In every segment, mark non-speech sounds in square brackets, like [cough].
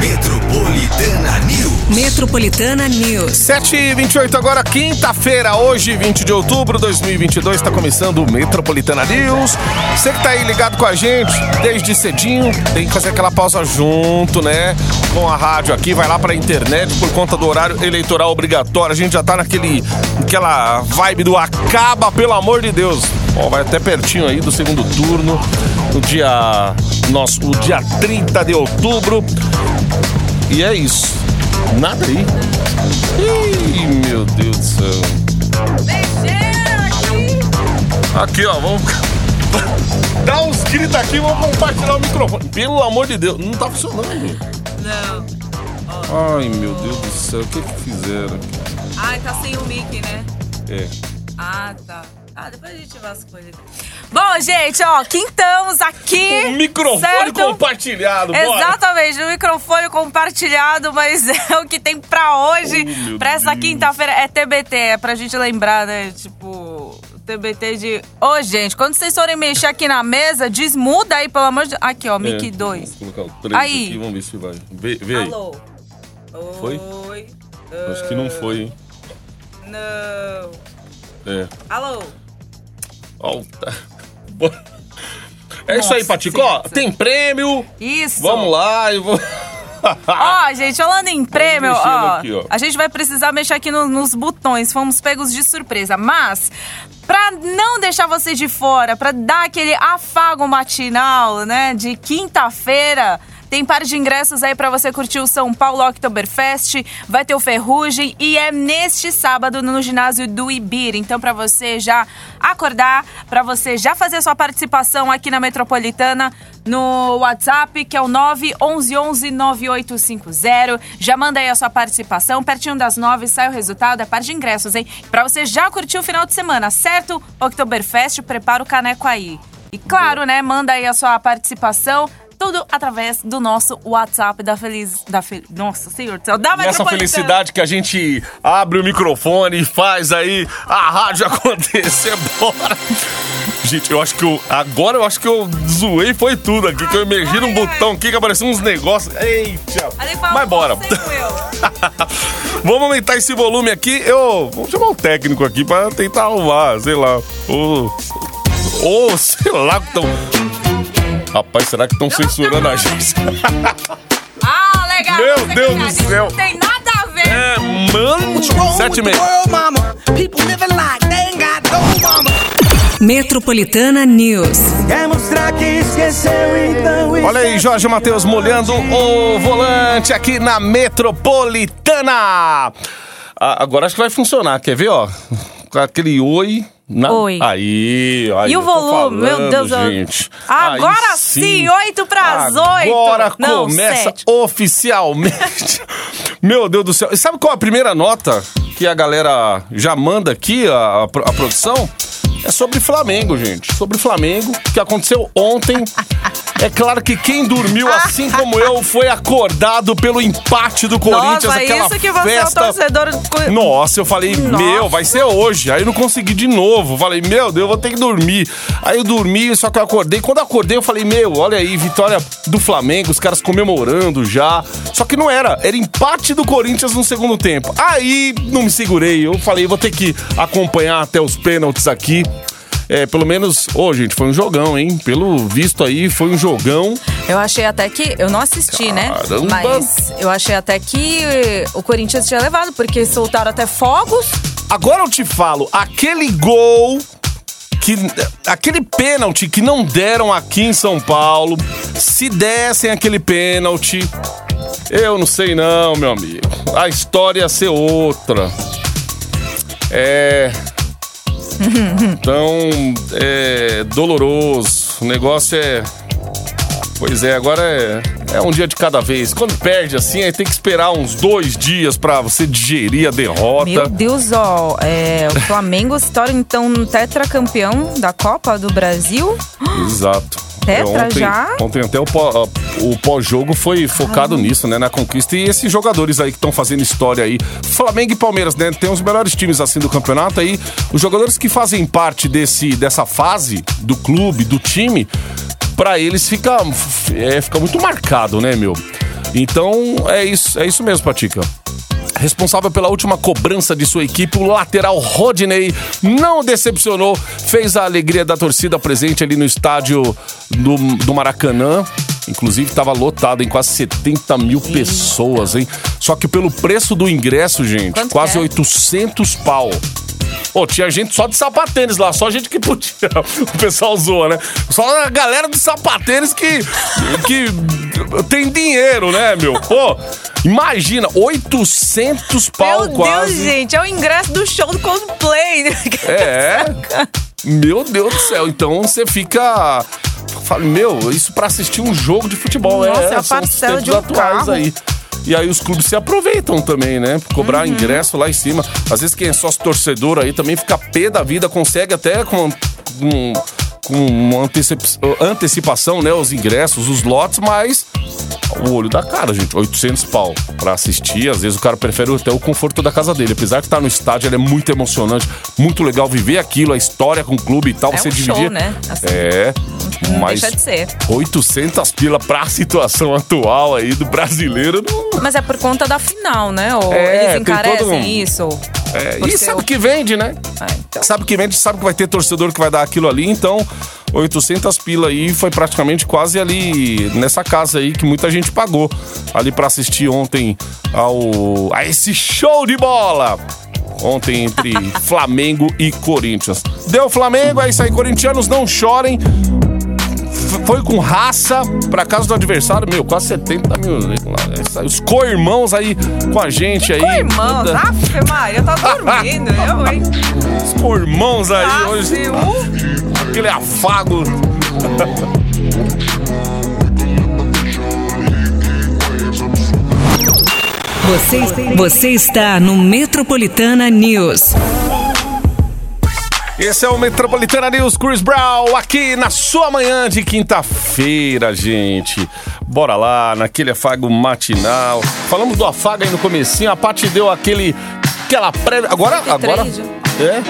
Metropolitana News. Metropolitana News. 7h28 agora, quinta-feira, hoje, 20 de outubro de 2022, está começando o Metropolitana News. Você que tá aí ligado com a gente desde cedinho, tem que fazer aquela pausa junto, né? Com a rádio aqui, vai lá pra internet por conta do horário eleitoral obrigatório. A gente já tá naquele, naquela vibe do acaba, pelo amor de Deus. Ó, vai até pertinho aí do segundo turno, no dia, nosso, o dia 30 de outubro. E é isso. Nada aí. Ih, meu Deus do céu. Aqui, ó, vamos. [laughs] Dá uns gritos aqui, vamos compartilhar o microfone. Pelo amor de Deus, não tá funcionando. Não. Ai, meu Deus do céu, o que que fizeram? Ai, tá sem o mic, né? É. Ah, tá. Ah, depois a gente vasculha. Bom, gente, ó, quintamos aqui. O microfone certo? compartilhado, bora. Exatamente, o microfone compartilhado, mas [laughs] é o que tem pra hoje, Oh, pra essa Deus. quinta-feira. É TBT, é pra gente lembrar, né? Tipo, TBT de. Ô, gente, quando vocês forem mexer aqui na mesa, desmuda aí, pelo amor de. Aqui, ó, É, 2. Vou colocar o 3 Aí. aqui, vamos ver se vai. Vê, vê aí. Alô? Foi? Oi? Acho que não foi, hein? Não. É. Alô? Ó, tá. É isso aí, Nossa, Patico. Ó, gente. tem prêmio. Isso. Vamos lá, eu vou. [laughs] Ó, gente, falando em prêmio, mexendo ó, aqui, ó. a gente vai precisar mexer aqui no- nos botões, fomos pegos de surpresa. Mas, pra não deixar você de fora, pra dar aquele afago matinal, né, de quinta-feira, tem par de ingressos aí pra você curtir o São Paulo Oktoberfest, vai ter o Ferrugem e é neste sábado no ginásio do Ibir. Então, pra você já acordar, pra você já fazer sua participação aqui na Metropolitana no WhatsApp, que é o 911-9850. Já manda aí a sua participação. Pertinho das nove sai o resultado, é par de ingressos, hein? Pra você já curtir o final de semana, certo? Oktoberfest, prepara o caneco aí. E claro, né, manda aí a sua participação. Tudo através do nosso WhatsApp da Feliz. Da Fel... Nossa Senhor do céu, da Nessa felicidade que a gente abre o microfone e faz aí a rádio [laughs] acontecer, bora! Gente, eu acho que eu. Agora eu acho que eu zoei foi tudo aqui, que eu emergi num botão aqui que apareceu uns negócios. Eita! Mas bora! [laughs] Vamos aumentar esse volume aqui. Eu vou chamar o técnico aqui pra tentar arrumar, sei lá. Ou. Ou, sei lá, que tão. Rapaz, será que estão censurando a gente? [laughs] Ah, legal. Meu Deus do céu. Não tem nada a ver. É, mano! Sete e meia. Metropolitana News. Quer mostrar que esqueceu, então Olha aí, Jorge Matheus molhando o volante aqui na Metropolitana. Ah, agora acho que vai funcionar, quer ver, ó? Com aquele oi. Na... Oi. Aí, aí. E o volume, meu falando, Deus, eu- gente. Agora Aí sim, oito pras oito. Agora Não, começa sete. oficialmente. [laughs] meu Deus do céu. E sabe qual é a primeira nota que a galera já manda aqui, a, a produção? É sobre Flamengo, gente. Sobre Flamengo, que aconteceu ontem. [laughs] É claro que quem dormiu, assim como eu, foi acordado pelo empate do Corinthians. Nossa, aquela isso que você festa. é o torcedor. do- Nossa, eu falei, Nossa. meu, vai ser hoje. Aí eu não consegui de novo. Falei, meu Deus, eu vou ter que dormir. Aí eu dormi, só que eu acordei. Quando eu acordei, eu falei, meu, olha aí, vitória do Flamengo, os caras comemorando já. Só que não era, era empate do Corinthians no segundo tempo. Aí não me segurei. Eu falei, vou ter que acompanhar até os pênaltis aqui. É, pelo menos, ô, gente, foi um jogão, hein? Pelo visto aí, foi um jogão. Eu achei até que. Eu não assisti, né? Caramba. Mas eu achei até que eh, o Corinthians tinha levado, porque soltaram até fogos. Agora eu te falo, aquele gol que aquele pênalti que não deram aqui em São Paulo, se dessem aquele pênalti, eu não sei não, meu amigo. A história ia ser outra. É então, é doloroso. O negócio é Pois é, agora é, é um dia de cada vez. Quando perde assim, aí tem que esperar uns dois dias pra você digerir a derrota. Meu Deus, ó. é, o Flamengo se torna então tetracampeão da Copa do Brasil. Exato. Tetra ontem, já? Ontem até o, pó- o pós-jogo foi focado nisso, né? Na conquista. E esses jogadores aí que estão fazendo história aí. Flamengo e Palmeiras, né? Tem os melhores times assim do campeonato aí. Os jogadores que fazem parte desse, dessa fase do clube, do time, pra eles fica, é, fica muito marcado, né, meu? Então é isso, é isso mesmo, Patica. Responsável pela última cobrança de sua equipe, o lateral Rodney não decepcionou, fez a alegria da torcida presente ali no estádio do, do Maracanã. Inclusive estava lotado em quase 70 mil pessoas, hein? Só que pelo preço do ingresso, gente, Quanto quase é? 800 pau. Pô, tinha gente só de sapatênis lá, só gente que podia. [laughs] O pessoal zoa, né? Só a galera dos sapatênis que, que tem dinheiro, né, meu? Pô, imagina, 800 pau Meu quase. Deus, gente, é o ingresso do show do Coldplay. [laughs] É. Meu Deus do céu. Então você fica. Fala, meu, isso pra assistir um jogo de futebol. Nossa, é, é a parcela de um atuais carro. aí. E aí os clubes se aproveitam também, né? Cobrar Uhum. ingresso lá em cima. Às vezes quem é sócio torcedor aí também fica pé da vida, consegue até com, com, com uma antecip- antecipação, né? Os ingressos, os lotes, mas o olho da cara, gente. 800 pau pra assistir. Às vezes o cara prefere até o conforto da casa dele. Apesar de estar no estádio, ele é muito emocionante, muito legal viver aquilo, a história com o clube e tal. É você um dividir. show, né? Assim, é. Não Mas deixa de ser. 800 pila pra situação atual aí do brasileiro. Não... Mas é por conta da final, né? Ou É, eles encarecem um- isso? É, e sabe o- que vende, né? Ah, então. Sabe que vende, sabe que vai ter torcedor que vai dar aquilo ali, então 800 pila aí foi praticamente quase ali nessa casa aí que muita gente pagou ali pra assistir ontem ao a esse show de bola. Ontem entre [laughs] Flamengo e Corinthians. Deu Flamengo, é isso aí, corintianos não chorem. Foi com raça pra casa do adversário, meu, quase 70 mil. né? Os co-irmãos aí com a gente aí. Com irmãos, Da- Aff, Maria, tá dormindo, [laughs] eu, hein? Os co-irmãos aí Aff, hoje. uh. Aquele afago. Você, você está no Metropolitana News. Esse é o Metropolitana News Chris Brown, aqui na sua manhã de quinta-feira, gente. Bora lá, naquele afago matinal. Falamos do afago aí no comecinho, a Paty deu aquele... Aquela prévia... Agora... 53 agora é?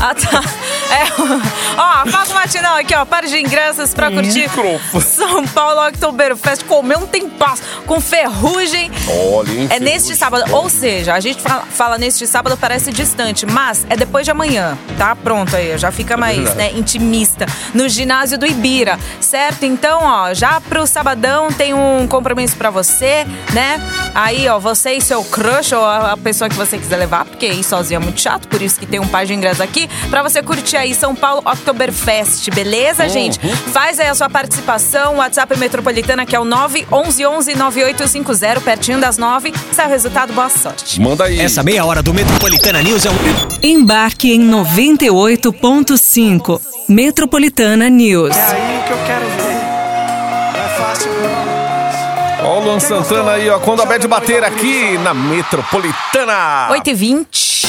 Ah, tá. É, ó, afago matinal aqui, ó. Par de ingressos pra curtir Microfone. São Paulo Oktoberfest. Comer um tempasso com ferrugem. Olha, hein, É neste Ferrugem. sábado, ou seja, a gente fala, fala neste sábado, parece distante, mas é depois de amanhã, tá? Pronto aí, já fica mais, verdade. né, intimista. No ginásio do Ibira, certo? Então, ó, já pro sabadão tem um compromisso pra você, né? Aí, ó, você e seu crush ou a a pessoa que você quiser levar, porque ir sozinho é muito chato, por isso que tem um par de ingressos aqui, pra você curtir aí São Paulo Oktoberfest, beleza, gente? Faz aí a sua participação, WhatsApp Metropolitana, que é o 911-9850, pertinho das 9. Sai o resultado, boa sorte. Manda aí. Essa meia hora do Metropolitana News é um... Embarque em 98.5. Metropolitana News. É aí que eu quero ver. Não é fácil. Ó o Luan Santana aí, ó. Quando a Bad bater aqui na Metropolitana. 8h20.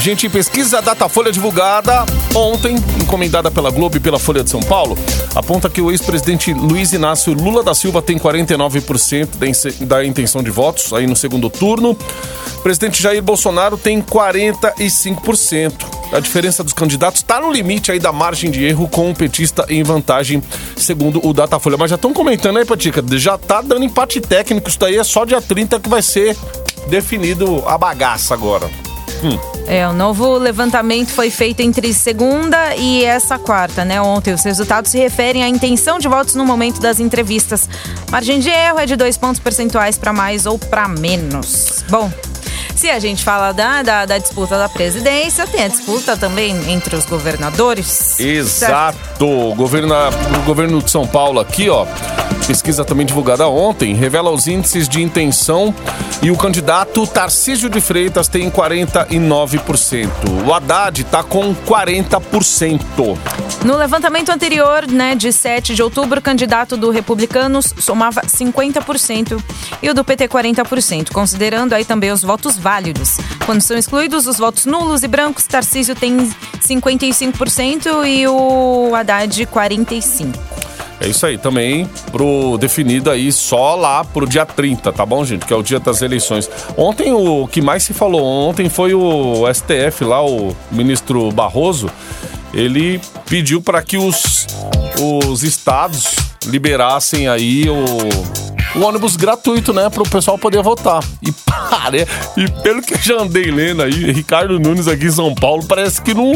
Gente, pesquisa Datafolha divulgada ontem, encomendada pela Globo e pela Folha de São Paulo, aponta que o ex-presidente Luiz Inácio Lula da Silva tem 49% da intenção de votos aí no segundo turno. O presidente Jair Bolsonaro tem 45%. A diferença dos candidatos está no limite aí da margem de erro com o petista em vantagem, segundo o Datafolha. Mas já estão comentando aí, Patica, já tá dando empate técnico. Isso daí é só dia 30 que vai ser definido a bagaça agora. É, o novo levantamento foi feito entre segunda e essa quarta, né? Ontem os resultados se referem à intenção de votos no momento das entrevistas. Margem de erro é de dois pontos percentuais para mais ou para menos. Bom. Se a gente fala da, da, da disputa da presidência, tem a disputa também entre os governadores. Exato. O governo, o governo de São Paulo aqui, ó. Pesquisa também divulgada ontem revela os índices de intenção e o candidato Tarcísio de Freitas tem 49%. O Haddad está com 40%. No levantamento anterior, né, de 7 de outubro, o candidato do Republicanos somava 50% e o do PT 40%, considerando aí também os votos válidos. Quando são excluídos os votos nulos e brancos, Tarcísio tem 55% e o Haddad 45%. É isso aí, também pro definido aí só lá pro dia 30, tá bom, gente? Que é o dia das eleições. Ontem o que mais se falou ontem foi o STF lá, o ministro Barroso, ele pediu para que os, os estados liberassem aí o, o ônibus gratuito, né, para o pessoal poder votar. E pare, e pelo que eu já andei lendo aí, Ricardo Nunes aqui em São Paulo parece que não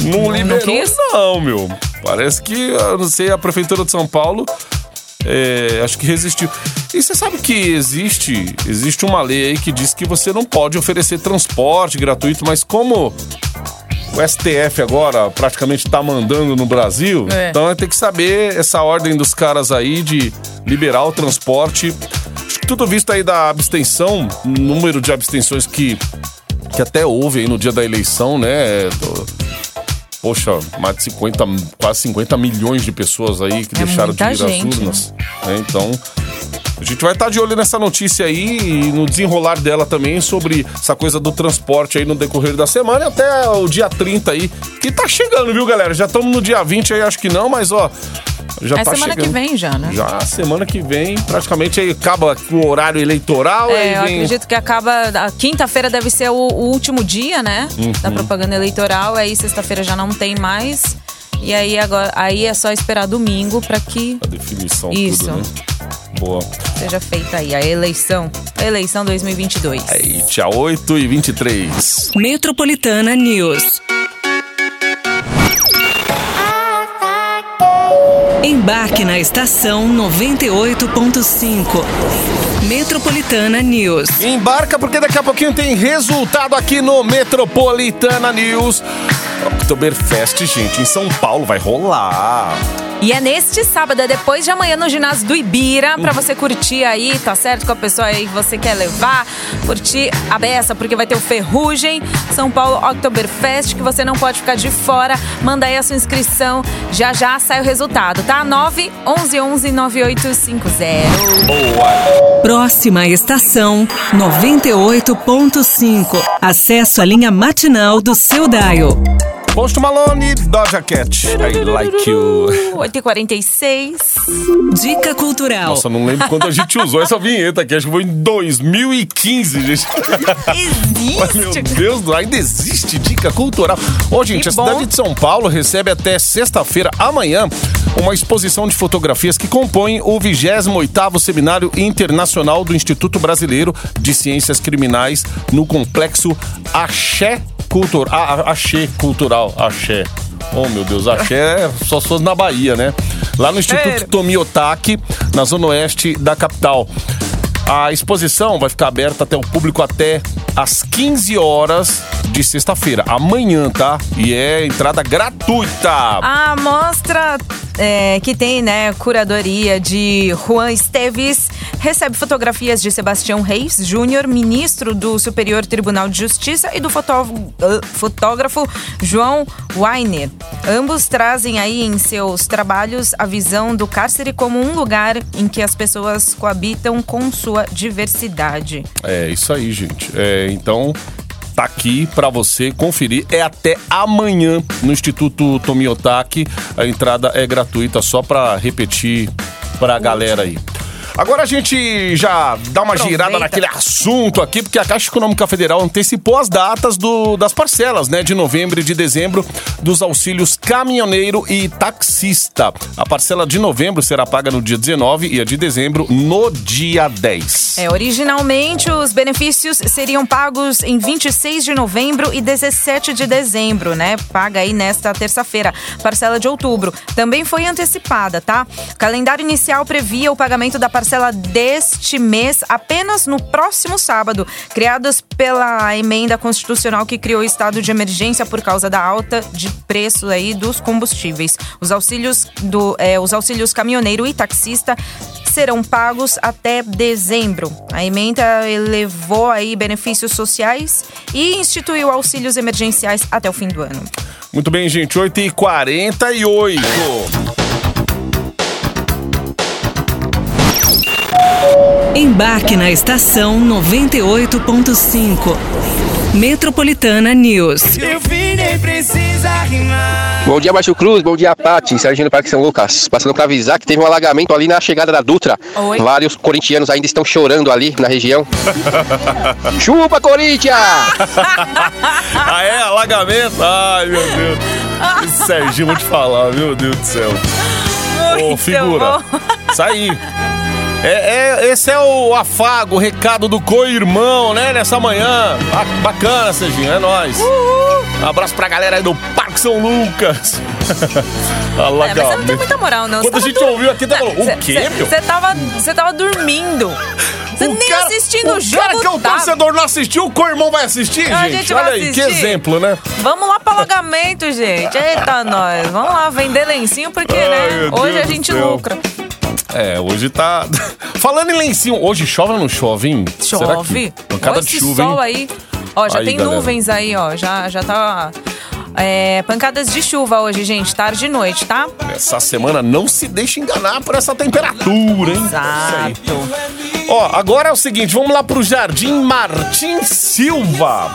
não, não liberou quis? não, meu. Parece que, eu não sei, a prefeitura de São Paulo é, acho que resistiu. E você sabe que existe, existe uma lei aí que diz que você não pode oferecer transporte gratuito, mas como o STF agora praticamente tá mandando no Brasil, É. então ter que saber essa ordem dos caras aí de liberar o transporte. Acho que tudo visto aí da abstenção, número de abstenções que, que até houve aí no dia da eleição, né? do- Poxa, mais de 50, quase 50 milhões de pessoas aí que É deixaram de ir às gente, urnas. né? Então, a gente vai estar de olho nessa notícia aí e no desenrolar dela também sobre essa coisa do transporte aí no decorrer da semana e até o dia 30 aí, que tá chegando, viu, galera? Já estamos no dia 20 aí, acho que não, mas ó, já É tá semana chegando. que vem já, né? Já semana que vem, praticamente aí acaba com o horário eleitoral, É, eu vem acredito que acaba. A quinta-feira deve ser o, o último dia, né? Uhum. Da propaganda eleitoral. Aí sexta-feira já não tem mais. E aí agora aí é só esperar domingo para que a definição Isso. tudo, né? Boa. seja feita aí a eleição. A eleição 2022. Aí, dia 8 e 23. Metropolitana News. Embarque na estação 98.5. Metropolitana News. Embarca porque daqui a pouquinho tem resultado aqui no Metropolitana News. Oktoberfest, gente, em São Paulo vai rolar. E é neste sábado, é depois de amanhã no ginásio do Ibira, pra você curtir aí, tá certo? Com a pessoa aí que você quer levar, curtir a beça, porque vai ter o Ferrugem, São Paulo Oktoberfest, que você não pode ficar de fora. Manda aí a sua inscrição, já já sai o resultado, tá? 9 11 11 9850. Boa. Próxima estação 98.5. Acesso à linha matinal do seu Dial. Post Malone, Doja Cat. I like you. 8h46. Dica cultural. Nossa, não lembro quando a gente usou essa vinheta aqui. Acho que foi em 2015, gente. Mas, meu Existe. Deus, ainda existe dica cultural. Ô, gente, Que a bom. cidade de São Paulo recebe até sexta-feira, amanhã, uma exposição de fotografias que compõem o 28º Seminário Internacional do Instituto Brasileiro de Ciências Criminais no Complexo Axé Cultural. Ah, Axé Cultural. Axé. Oh, meu Deus, Axé é só fosse na Bahia, né? Lá no Instituto Sério? Tomiotaki, na zona oeste da capital. A exposição vai ficar aberta até o público até às 15 horas de sexta-feira, amanhã, tá? E é entrada gratuita. A mostra é, que tem, né, curadoria de Juan Esteves recebe fotografias de Sebastião Reis Júnior, ministro do Superior Tribunal de Justiça, e do ah, fotógrafo João Weiner. Ambos trazem aí em seus trabalhos a visão do cárcere como um lugar em que as pessoas coabitam com sua diversidade. É isso aí, gente. É, então tá aqui pra você conferir. É até amanhã no Instituto Tomiotaki. A entrada é gratuita, só pra repetir pra galera aí. Agora a gente já dá uma Aproveita. girada naquele assunto aqui, porque a Caixa Econômica Federal antecipou as datas do- das parcelas, né, de novembro e de dezembro dos auxílios caminhoneiro e taxista. A parcela de novembro será paga no dia 19 e a de dezembro no dia 10. É, originalmente os benefícios seriam pagos em 26 de novembro e 17 de dezembro, né? Paga aí nesta terça-feira. Parcela de outubro também foi antecipada, tá? O calendário inicial previa o pagamento da parcela deste mês apenas no próximo sábado, criadas pela emenda constitucional que criou o estado de emergência por causa da alta de preço aí dos combustíveis. Os auxílios do, é, os auxílios caminhoneiro e taxista serão pagos até dezembro. A emenda elevou aí benefícios sociais e instituiu auxílios emergenciais até o fim do ano. Muito bem, gente. 8h48. Embarque na estação 98.5. Metropolitana News. Eu vi, nem precisa rimar. Bom dia, Márcio Cruz. Bom dia, Pati. Sérgio no Parque São Lucas. Passando para avisar que teve um alagamento ali na chegada da Dutra. Oi. Vários corintianos ainda estão chorando ali na região. [laughs] Chupa, Corinthians! [laughs] Ah, é? Alagamento? Ai, meu Deus. [laughs] Serginho, vou te falar, meu Deus do céu. Ô, Muito figura. bom. É, é- esse é o afago, o recado do co-irmão, né? Nessa manhã. Ba- Bacana, Serginho, é nóis. Um abraço pra galera aí do Parque São Lucas. [laughs] É, mas você não tem muita moral, não. Quando Você a gente tava ouviu aqui, tá falando, o Cê- quê, cê- meu? Você tava, tava dormindo. Você O nem cara- assistindo o, o jogo. cara que é o tava. torcedor não assistiu, o co-irmão vai assistir, A gente. gente Olha aí, que exemplo, né? Vamos lá pro alagamento, gente. Eita, nós. Vamos lá vender lencinho, porque, Ai, né? Hoje Deus a gente lucra. É, hoje tá. [laughs] Falando em lencinho, hoje chove ou não chove, hein? Chove. Pancada Olha de chuva, sol hein? aí. Ó, já Aí, tem galera. nuvens aí, ó. Já, já tá. é, pancadas de chuva hoje, gente. Tarde e noite, tá? Essa semana não se deixe enganar por essa temperatura, hein? Exato. Ó, agora é o seguinte, vamos lá pro Jardim Martins Silva.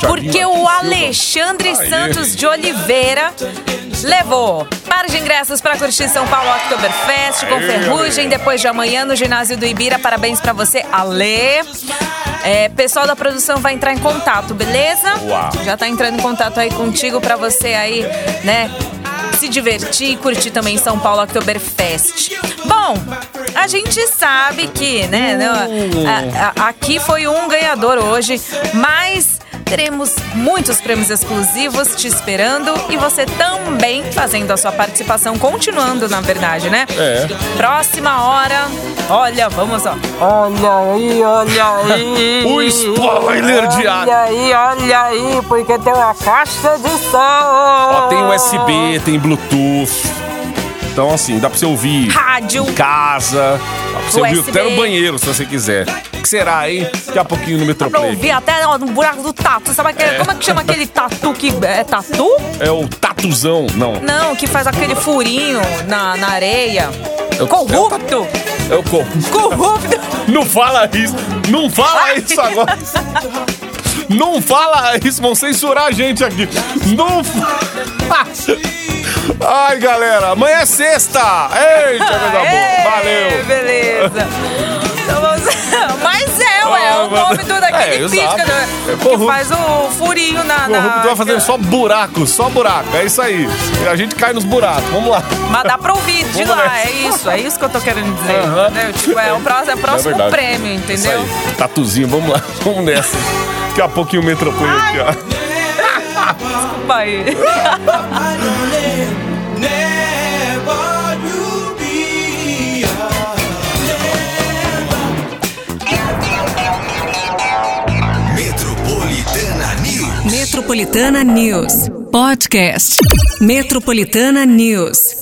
Jardim Porque o Silva. Alexandre Aí. Santos de Oliveira levou par de ingressos para curtir São Paulo Oktoberfest com ferrugem depois de amanhã no ginásio do Ibira. Parabéns pra você, Ale. É, pessoal da produção vai entrar em contato, beleza? Uau. Já tá entrando em contato aí contigo pra você aí, né? Se divertir e curtir também São Paulo Oktoberfest. Bom, a gente sabe que, né? não, a- a- aqui foi um ganhador hoje, mas teremos muitos prêmios exclusivos te esperando e você também fazendo a sua participação, continuando, na verdade, né? É. Próxima hora, olha, vamos ó. Olha aí, olha [laughs] aí. O spoiler de água. Olha aí, olha aí, porque tem uma caixa de som. Ó, tem USB, tem Bluetooth. Então, assim, dá pra você ouvir Rádio. em casa. Dá pra você ouvir USB. até no banheiro, se você quiser. O que será, hein? Daqui a pouquinho no Dá pra ouvir até ó, no buraco do tatu. Sabe aquele, como é que chama aquele tatu que é tatu? É o tatuzão. Não. Não, que faz aquele furinho na, na areia. Eu- Corrupto! É o corpo. Corrupto! Não fala isso. Não fala isso agora. Não fala isso, vão censurar a gente aqui. Não fa- Ai, galera, amanhã é sexta. Eita, coisa boa. Valeu. Beleza. Então vamos- [laughs] Mas é, ué, é o nome do daquele É, exato. É que corrupto. faz o furinho na... na... Corrupto vai fazendo só buraco, só buraco. É isso aí. A gente cai nos buracos. Vamos lá. Mas dá pra ouvir de Vamos lá, nessa. é isso, é isso que eu tô querendo dizer. Aham. entendeu? Tipo, é o próximo, é o próximo É verdade. prêmio, Isso entendeu? aí. Tatuzinho, vamos lá. [laughs] Vamos nessa. Daqui a pouquinho o Metroplay aqui, ó. You be Metropolitana News. Metropolitana News. Podcast. Metropolitana News.